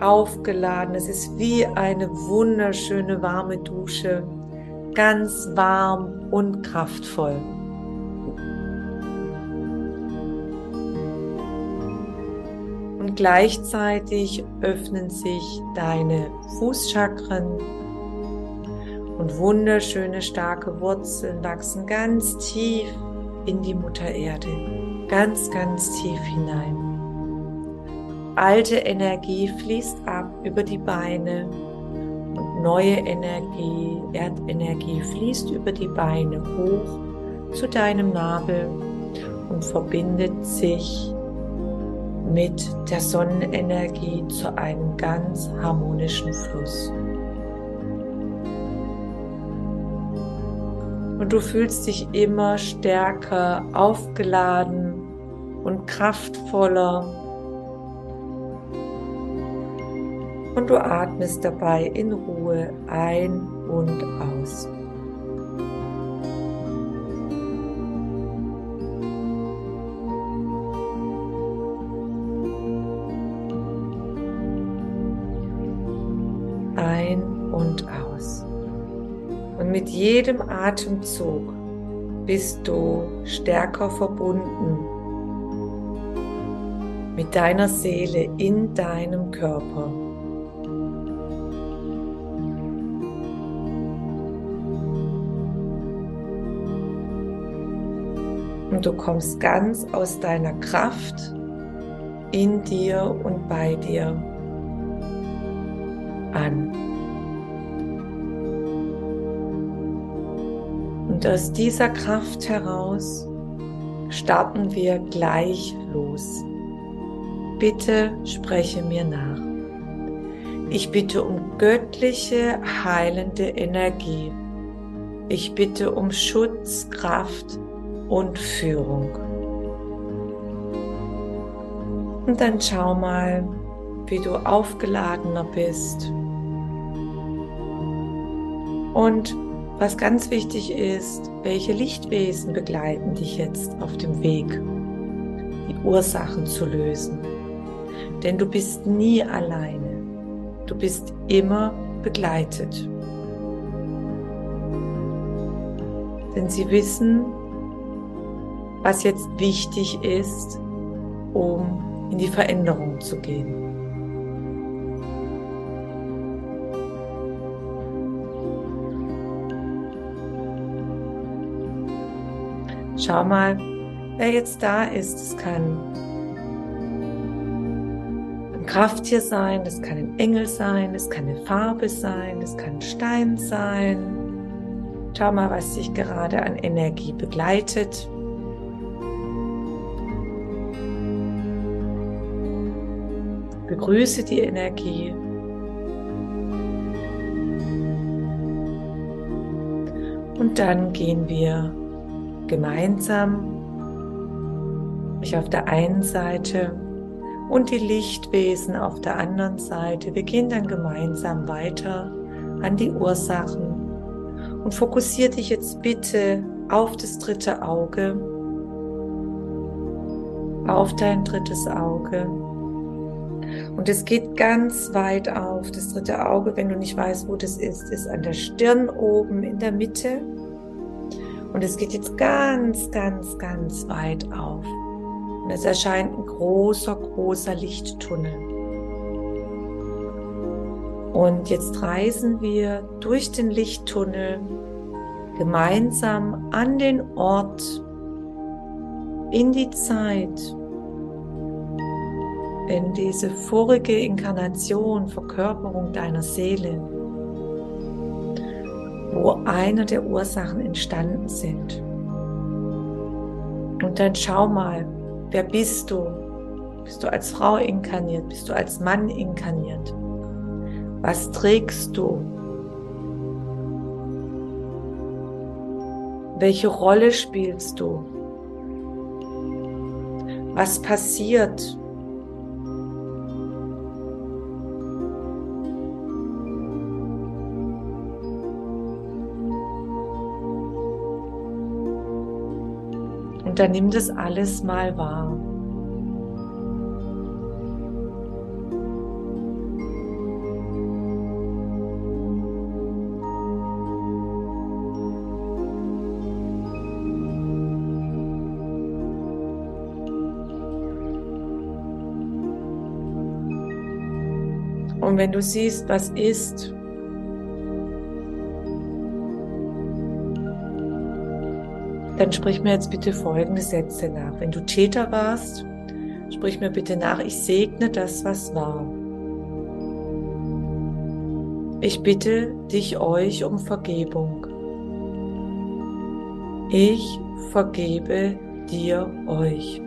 aufgeladen. Es ist wie eine wunderschöne warme Dusche, ganz warm und kraftvoll. Und gleichzeitig öffnen sich deine Fußchakren, und wunderschöne starke Wurzeln wachsen ganz tief in die Mutter Erde, ganz, ganz tief hinein. Alte Energie fließt ab über die Beine und neue Energie, Erdenergie fließt über die Beine hoch zu deinem Nabel und verbindet sich mit der Sonnenenergie zu einem ganz harmonischen Fluss. Und du fühlst dich immer stärker aufgeladen und kraftvoller. Und du atmest dabei in Ruhe ein und aus. Jedem Atemzug bist du stärker verbunden mit deiner Seele in deinem Körper. Und du kommst ganz aus deiner Kraft in dir und bei dir an. Und aus dieser Kraft heraus starten wir gleich los. Bitte spreche mir nach. Ich bitte um göttliche, heilende Energie. Ich bitte um Schutz, Kraft und Führung. Und dann schau mal, wie du aufgeladener bist. Und was ganz wichtig ist, welche Lichtwesen begleiten dich jetzt auf dem Weg, die Ursachen zu lösen. Denn du bist nie alleine. Du bist immer begleitet. Denn sie wissen, was jetzt wichtig ist, um in die Veränderung zu gehen. Schau mal, wer jetzt da ist. Es kann ein Krafttier sein, es kann ein Engel sein, es kann eine Farbe sein, es kann ein Stein sein. Schau mal, was dich gerade an Energie begleitet. Begrüße die Energie. Und dann gehen wir gemeinsam ich auf der einen Seite und die Lichtwesen auf der anderen Seite. Wir gehen dann gemeinsam weiter an die Ursachen und fokussiere dich jetzt bitte auf das dritte Auge, auf dein drittes Auge. Und es geht ganz weit auf. Das dritte Auge, wenn du nicht weißt, wo das ist, ist an der Stirn oben in der Mitte. Und es geht jetzt ganz, ganz, ganz weit auf. Und es erscheint ein großer, großer Lichttunnel. Und jetzt reisen wir durch den Lichttunnel gemeinsam an den Ort, in die Zeit, in diese vorige Inkarnation, Verkörperung deiner Seele wo eine der Ursachen entstanden sind. Und dann schau mal, wer bist du? Bist du als Frau inkarniert? Bist du als Mann inkarniert? Was trägst du? Welche Rolle spielst du? Was passiert? Und dann nimm das alles mal wahr. Und wenn du siehst, was ist, dann sprich mir jetzt bitte folgende Sätze nach. Wenn du Täter warst, sprich mir bitte nach, ich segne das, was war. Ich bitte dich euch um Vergebung. Ich vergebe dir euch.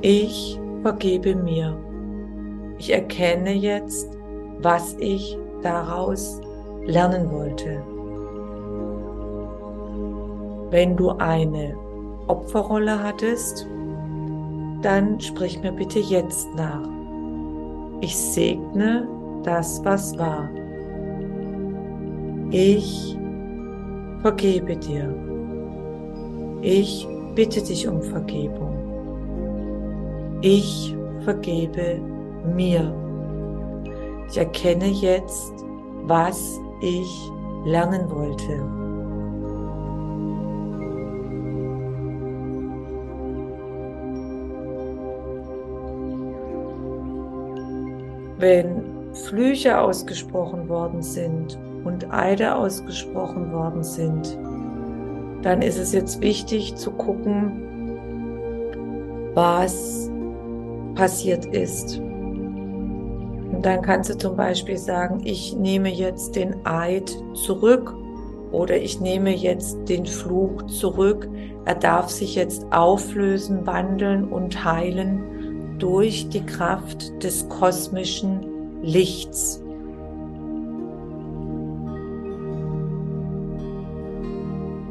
Ich vergebe mir. Ich erkenne jetzt, was ich daraus lernen wollte. Wenn du eine Opferrolle hattest, dann sprich mir bitte jetzt nach. Ich segne das, was war. Ich vergebe dir. Ich bitte dich um Vergebung. Ich vergebe mir. Ich erkenne jetzt, was ich lernen wollte. Wenn Flüche ausgesprochen worden sind und Eide ausgesprochen worden sind, dann ist es jetzt wichtig zu gucken, was passiert ist. Und dann kannst du zum Beispiel sagen, ich nehme jetzt den Eid zurück oder ich nehme jetzt den Fluch zurück. Er darf sich jetzt auflösen, wandeln und heilen durch die Kraft des kosmischen Lichts.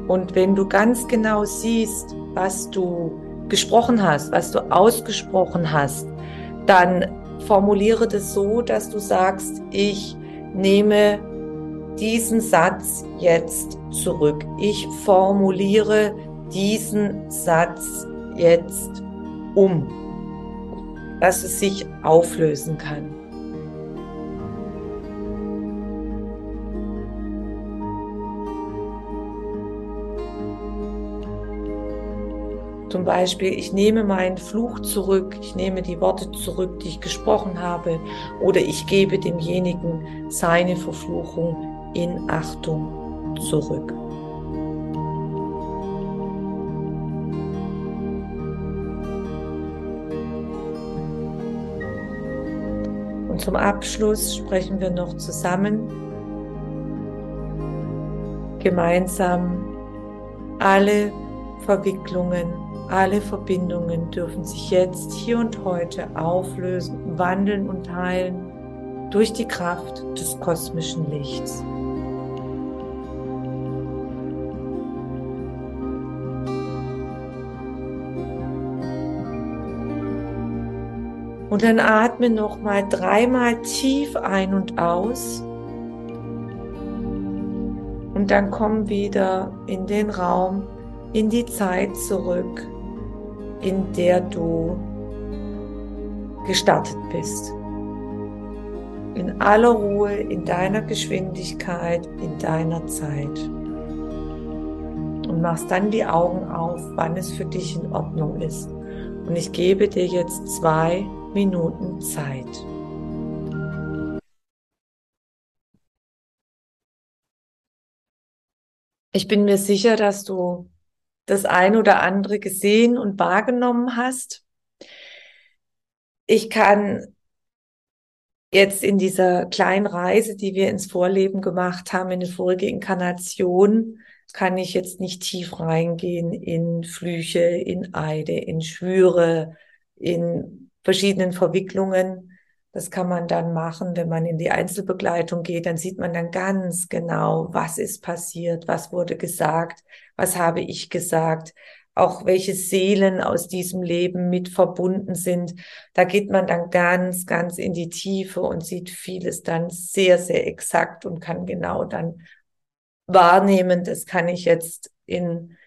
Und wenn du ganz genau siehst, was du gesprochen hast, was du ausgesprochen hast, dann formuliere das so, dass du sagst, ich nehme diesen Satz jetzt zurück. Ich formuliere diesen Satz jetzt um, dass es sich auflösen kann. Zum Beispiel, ich nehme meinen Fluch zurück, ich nehme die Worte zurück, die ich gesprochen habe, oder ich gebe demjenigen seine Verfluchung in Achtung zurück. Und zum Abschluss sprechen wir noch zusammen gemeinsam alle Verwicklungen alle Verbindungen dürfen sich jetzt, hier und heute auflösen, wandeln und heilen durch die Kraft des kosmischen Lichts. Und dann atme noch mal dreimal tief ein und aus. Und dann komm wieder in den Raum, in die Zeit zurück, in der du gestartet bist. In aller Ruhe, in deiner Geschwindigkeit, in deiner Zeit. Und machst dann die Augen auf, wann es für dich in Ordnung ist. Und ich gebe dir jetzt zwei Minuten Zeit. Ich bin mir sicher, dass du das ein oder andere gesehen und wahrgenommen hast. Ich kann jetzt in dieser kleinen Reise, die wir ins Vorleben gemacht haben, in die vorige Inkarnation, kann ich jetzt nicht tief reingehen in Flüche, in Eide, in Schwüre, in verschiedenen Verwicklungen. Das kann man dann machen, wenn man in die Einzelbegleitung geht, dann sieht man dann ganz genau, was ist passiert, was wurde gesagt, was habe ich gesagt, auch welche Seelen aus diesem Leben mit verbunden sind. Da geht man dann ganz, ganz in die Tiefe und sieht vieles dann sehr, sehr exakt und kann genau dann wahrnehmen. Das kann ich jetzt in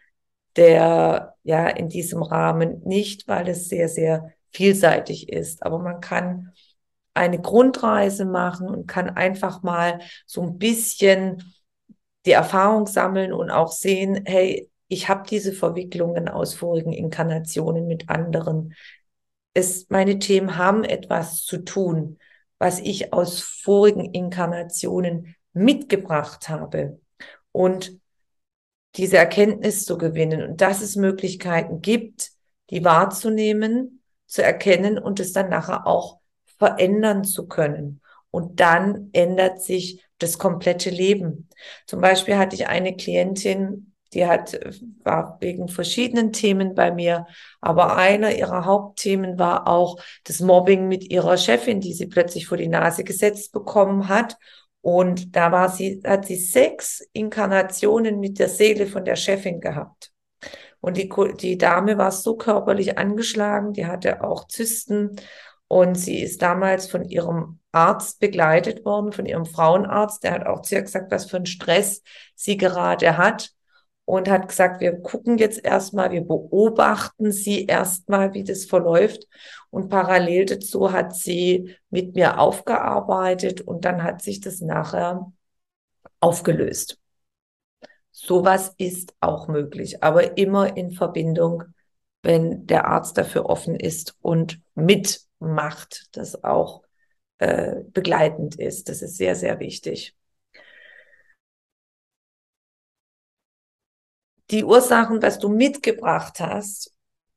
der, ja, in diesem Rahmen nicht, weil es sehr, sehr vielseitig ist. Aber man kann eine Grundreise machen und kann einfach mal so ein bisschen die Erfahrung sammeln und auch sehen, hey, ich habe diese Verwicklungen aus vorigen Inkarnationen mit anderen. Es, meine Themen haben etwas zu tun, was ich aus vorigen Inkarnationen mitgebracht habe. Und diese Erkenntnis zu gewinnen und dass es Möglichkeiten gibt, die wahrzunehmen, zu erkennen und es dann nachher auch verändern zu können. Und dann ändert sich das komplette Leben. Zum Beispiel hatte ich eine Klientin, die hat, war wegen verschiedenen Themen bei mir, aber einer ihrer Hauptthemen war auch das Mobbing mit ihrer Chefin, die sie plötzlich vor die Nase gesetzt bekommen hat. Und da war sie, hat sie sechs Inkarnationen mit der Seele von der Chefin gehabt. Und die, die Dame war so körperlich angeschlagen, die hatte auch Zysten und sie ist damals von ihrem Arzt begleitet worden, von ihrem Frauenarzt. Der hat auch zu ihr gesagt, was für einen Stress sie gerade hat. Und hat gesagt, wir gucken jetzt erstmal, wir beobachten sie erstmal, wie das verläuft. Und parallel dazu hat sie mit mir aufgearbeitet und dann hat sich das nachher aufgelöst. Sowas ist auch möglich, aber immer in Verbindung, wenn der Arzt dafür offen ist und mit macht, das auch äh, begleitend ist. Das ist sehr, sehr wichtig. Die Ursachen, was du mitgebracht hast,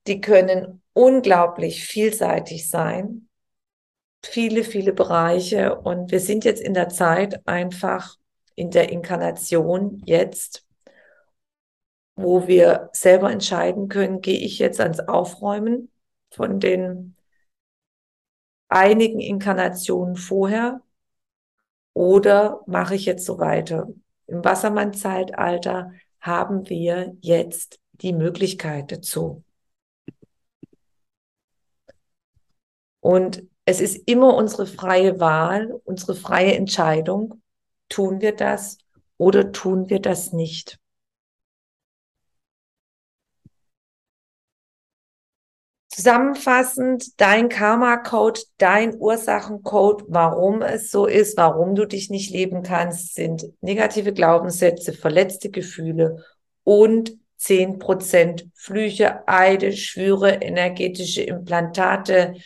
die können unglaublich vielseitig sein. Viele, viele Bereiche. Und wir sind jetzt in der Zeit einfach in der Inkarnation jetzt, wo wir selber entscheiden können, gehe ich jetzt ans Aufräumen von den einigen Inkarnationen vorher oder mache ich jetzt so weiter? Im Wassermann-Zeitalter haben wir jetzt die Möglichkeit dazu. Und es ist immer unsere freie Wahl, unsere freie Entscheidung. Tun wir das oder tun wir das nicht? Zusammenfassend, dein Karma-Code, dein Ursachencode, warum es so ist, warum du dich nicht leben kannst, sind negative Glaubenssätze, verletzte Gefühle und zehn Prozent Flüche, Eide, Schwüre, energetische Implantate,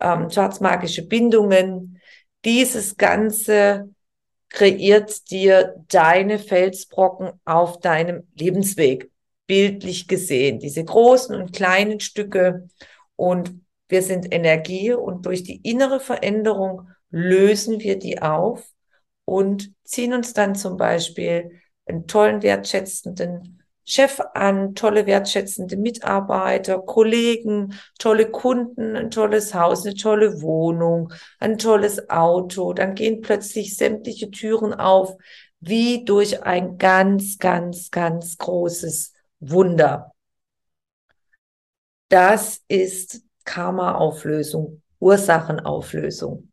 ähm, schwarzmagische Bindungen. Dieses Ganze kreiert dir deine Felsbrocken auf deinem Lebensweg, bildlich gesehen. Diese großen und kleinen Stücke und wir sind Energie und durch die innere Veränderung lösen wir die auf und ziehen uns dann zum Beispiel einen tollen, wertschätzenden Chef an, tolle, wertschätzende Mitarbeiter, Kollegen, tolle Kunden, ein tolles Haus, eine tolle Wohnung, ein tolles Auto. Dann gehen plötzlich sämtliche Türen auf, wie durch ein ganz, ganz, ganz großes Wunder. Das ist Karma-Auflösung, Ursachenauflösung.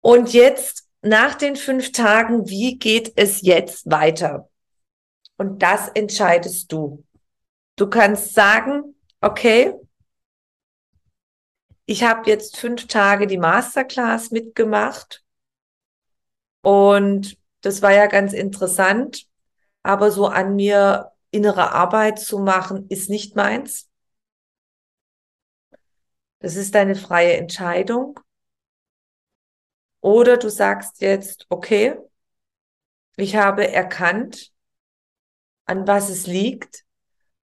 Und jetzt, nach den fünf Tagen, wie geht es jetzt weiter? Und das entscheidest du. Du kannst sagen, okay, ich habe jetzt fünf Tage die Masterclass mitgemacht und das war ja ganz interessant, aber so an mir innere Arbeit zu machen, ist nicht meins. Das ist deine freie Entscheidung. Oder du sagst jetzt, okay, ich habe erkannt, an was es liegt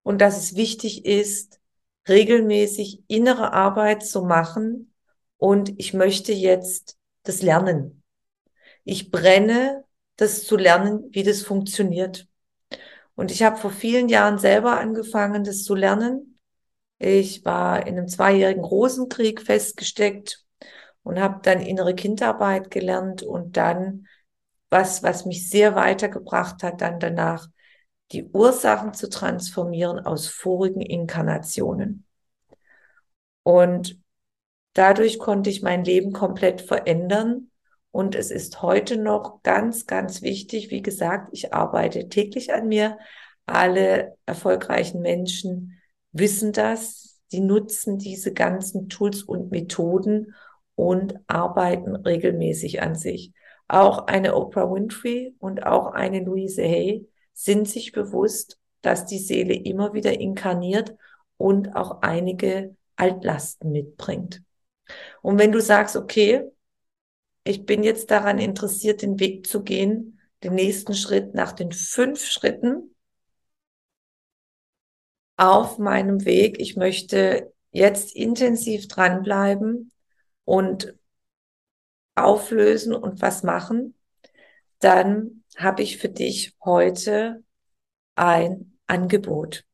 und dass es wichtig ist, regelmäßig innere Arbeit zu machen und ich möchte jetzt das lernen. Ich brenne, das zu lernen, wie das funktioniert. Und ich habe vor vielen Jahren selber angefangen, das zu lernen. Ich war in einem zweijährigen Rosenkrieg festgesteckt und habe dann innere Kindarbeit gelernt und dann was, was mich sehr weitergebracht hat, dann danach die Ursachen zu transformieren aus vorigen Inkarnationen. Und dadurch konnte ich mein Leben komplett verändern. Und es ist heute noch ganz, ganz wichtig. Wie gesagt, ich arbeite täglich an mir. Alle erfolgreichen Menschen wissen das. Die nutzen diese ganzen Tools und Methoden und arbeiten regelmäßig an sich. Auch eine Oprah Winfrey und auch eine Louise Hay sind sich bewusst, dass die Seele immer wieder inkarniert und auch einige Altlasten mitbringt. Und wenn du sagst, okay, ich bin jetzt daran interessiert, den Weg zu gehen, den nächsten Schritt nach den fünf Schritten auf meinem Weg, ich möchte jetzt intensiv dranbleiben und auflösen und was machen, dann habe ich für dich heute ein Angebot.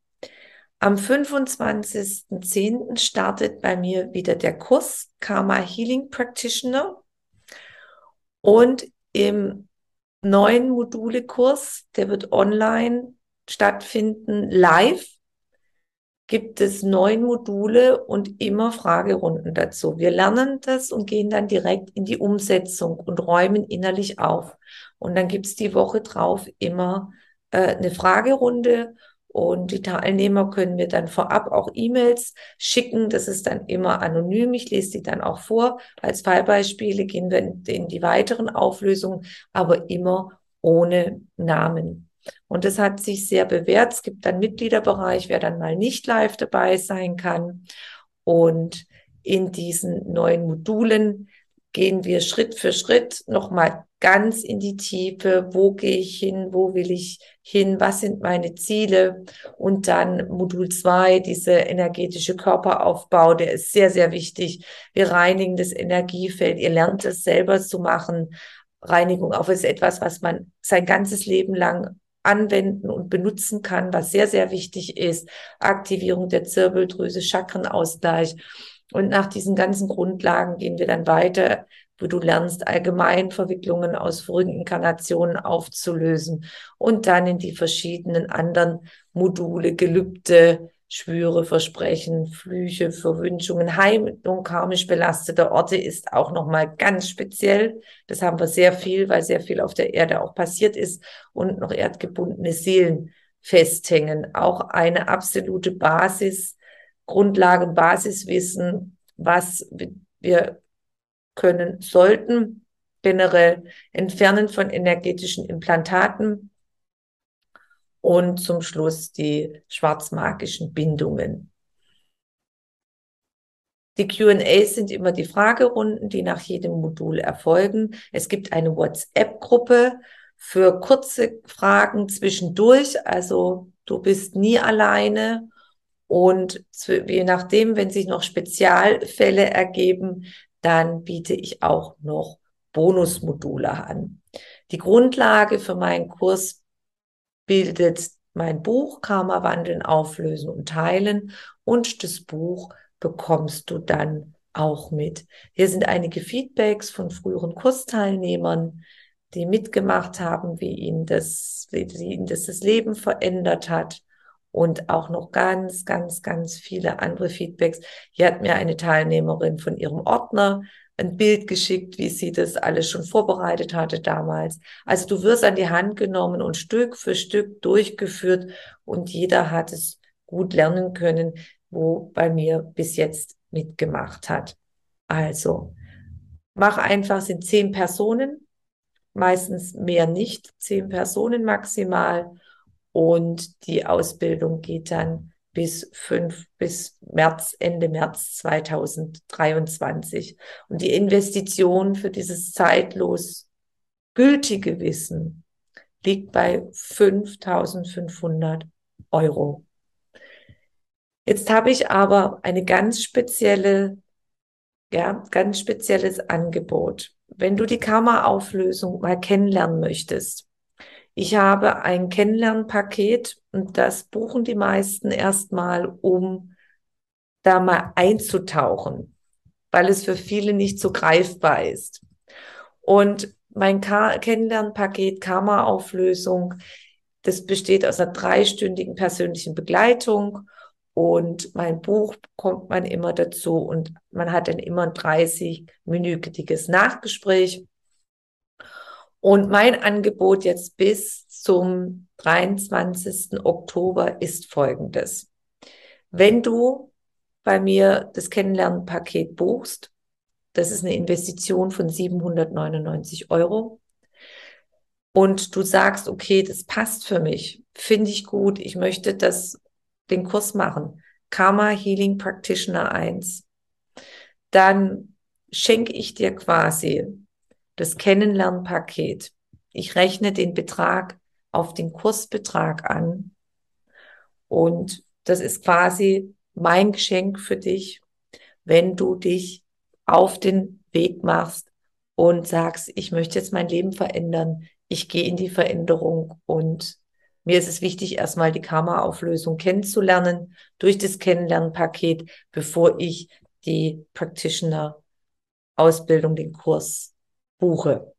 Am 25.10. startet bei mir wieder der Kurs Karma Healing Practitioner und im neuen Module-Kurs, der wird online stattfinden, live gibt es neun Module und immer Fragerunden dazu. Wir lernen das und gehen dann direkt in die Umsetzung und räumen innerlich auf. Und dann gibt's die Woche drauf immer äh, eine Fragerunde und die Teilnehmer können mir dann vorab auch E-Mails schicken. Das ist dann immer anonym. Ich lese die dann auch vor. Als Fallbeispiele gehen wir in, in die weiteren Auflösungen, aber immer ohne Namen. Und das hat sich sehr bewährt. Es gibt dann Mitgliederbereich, wer dann mal nicht live dabei sein kann. Und in diesen neuen Modulen gehen wir Schritt für Schritt nochmal ganz in die Tiefe. Wo gehe ich hin? Wo will ich hin? Was sind meine Ziele? Und dann Modul zwei, diese energetische Körperaufbau, der ist sehr, sehr wichtig. Wir reinigen das Energiefeld. Ihr lernt es selber zu machen. Reinigung auch ist etwas, was man sein ganzes Leben lang anwenden und benutzen kann, was sehr, sehr wichtig ist. Aktivierung der Zirbeldrüse, Chakrenausgleich. Und nach diesen ganzen Grundlagen gehen wir dann weiter, wo du lernst, allgemein Verwicklungen aus vorigen Inkarnationen aufzulösen und dann in die verschiedenen anderen Module, Gelübde, Schwüre, Versprechen, Flüche, Verwünschungen, Heilung karmisch belasteter Orte ist auch nochmal ganz speziell. Das haben wir sehr viel, weil sehr viel auf der Erde auch passiert ist und noch erdgebundene Seelen festhängen. Auch eine absolute Basis, Grundlagen, Basiswissen, was wir können sollten. Generell Entfernen von energetischen Implantaten, und zum Schluss die schwarzmagischen Bindungen. Die QAs sind immer die Fragerunden, die nach jedem Modul erfolgen. Es gibt eine WhatsApp-Gruppe für kurze Fragen zwischendurch. Also du bist nie alleine. Und je nachdem, wenn sich noch Spezialfälle ergeben, dann biete ich auch noch Bonusmodule an. Die Grundlage für meinen Kurs bildet mein Buch Karma wandeln, auflösen und teilen und das Buch bekommst du dann auch mit. Hier sind einige Feedbacks von früheren Kursteilnehmern, die mitgemacht haben, wie ihnen das, wie ihnen das, das Leben verändert hat und auch noch ganz, ganz, ganz viele andere Feedbacks. Hier hat mir eine Teilnehmerin von ihrem Ordner ein Bild geschickt, wie sie das alles schon vorbereitet hatte damals. Also du wirst an die Hand genommen und Stück für Stück durchgeführt und jeder hat es gut lernen können, wo bei mir bis jetzt mitgemacht hat. Also mach einfach, sind zehn Personen, meistens mehr nicht, zehn Personen maximal und die Ausbildung geht dann bis fünf, bis März, Ende März 2023. Und die Investition für dieses zeitlos gültige Wissen liegt bei 5500 Euro. Jetzt habe ich aber eine ganz spezielle, ja, ganz spezielles Angebot. Wenn du die Karma-Auflösung mal kennenlernen möchtest, ich habe ein Kennenlernpaket und das buchen die meisten erstmal, um da mal einzutauchen, weil es für viele nicht so greifbar ist. Und mein Kennenlernpaket Karma-Auflösung, das besteht aus einer dreistündigen persönlichen Begleitung und mein Buch kommt man immer dazu und man hat dann immer ein 30-minütiges Nachgespräch und mein Angebot jetzt bis zum 23. Oktober ist folgendes. Wenn du bei mir das Kennenlernpaket buchst, das ist eine Investition von 799 Euro. Und du sagst, okay, das passt für mich, finde ich gut, ich möchte das, den Kurs machen. Karma Healing Practitioner 1. Dann schenke ich dir quasi das Kennenlernpaket. Ich rechne den Betrag auf den Kursbetrag an und das ist quasi mein Geschenk für dich, wenn du dich auf den Weg machst und sagst, ich möchte jetzt mein Leben verändern, ich gehe in die Veränderung und mir ist es wichtig, erstmal die Karma-Auflösung kennenzulernen durch das Kennenlernpaket, bevor ich die Practitioner-Ausbildung, den Kurs buche.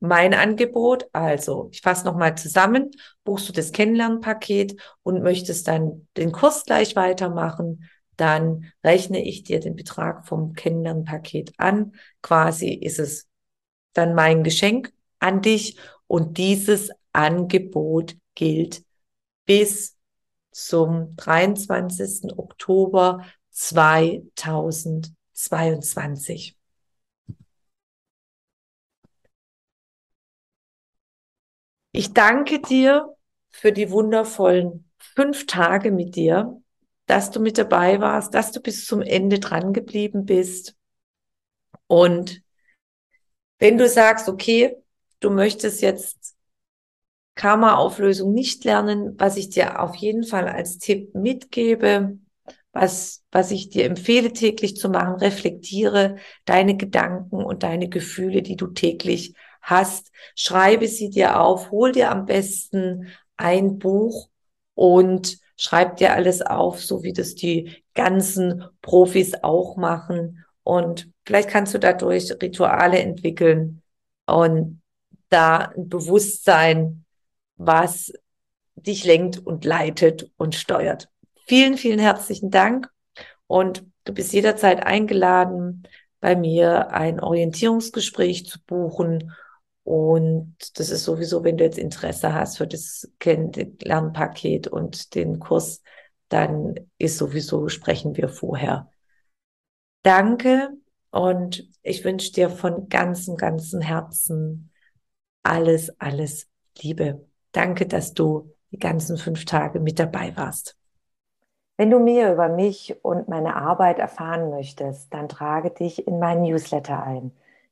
Mein Angebot, also ich fasse nochmal zusammen, buchst du das Kennenlernpaket und möchtest dann den Kurs gleich weitermachen, dann rechne ich dir den Betrag vom Kennenlernpaket an. Quasi ist es dann mein Geschenk an dich und dieses Angebot gilt bis zum 23. Oktober 2022. Ich danke dir für die wundervollen fünf Tage mit dir, dass du mit dabei warst, dass du bis zum Ende dran geblieben bist. Und wenn du sagst, okay, du möchtest jetzt Karma-Auflösung nicht lernen, was ich dir auf jeden Fall als Tipp mitgebe, was, was ich dir empfehle täglich zu machen, reflektiere deine Gedanken und deine Gefühle, die du täglich hast, schreibe sie dir auf, hol dir am besten ein Buch und schreib dir alles auf, so wie das die ganzen Profis auch machen. Und vielleicht kannst du dadurch Rituale entwickeln und da ein Bewusstsein, was dich lenkt und leitet und steuert. vielen, vielen herzlichen Dank und du bist jederzeit eingeladen, bei mir ein Orientierungsgespräch zu buchen. Und das ist sowieso, wenn du jetzt Interesse hast für das Lernpaket und den Kurs, dann ist sowieso, sprechen wir vorher. Danke und ich wünsche dir von ganzem, ganzem Herzen alles, alles Liebe. Danke, dass du die ganzen fünf Tage mit dabei warst. Wenn du mehr über mich und meine Arbeit erfahren möchtest, dann trage dich in meinen Newsletter ein.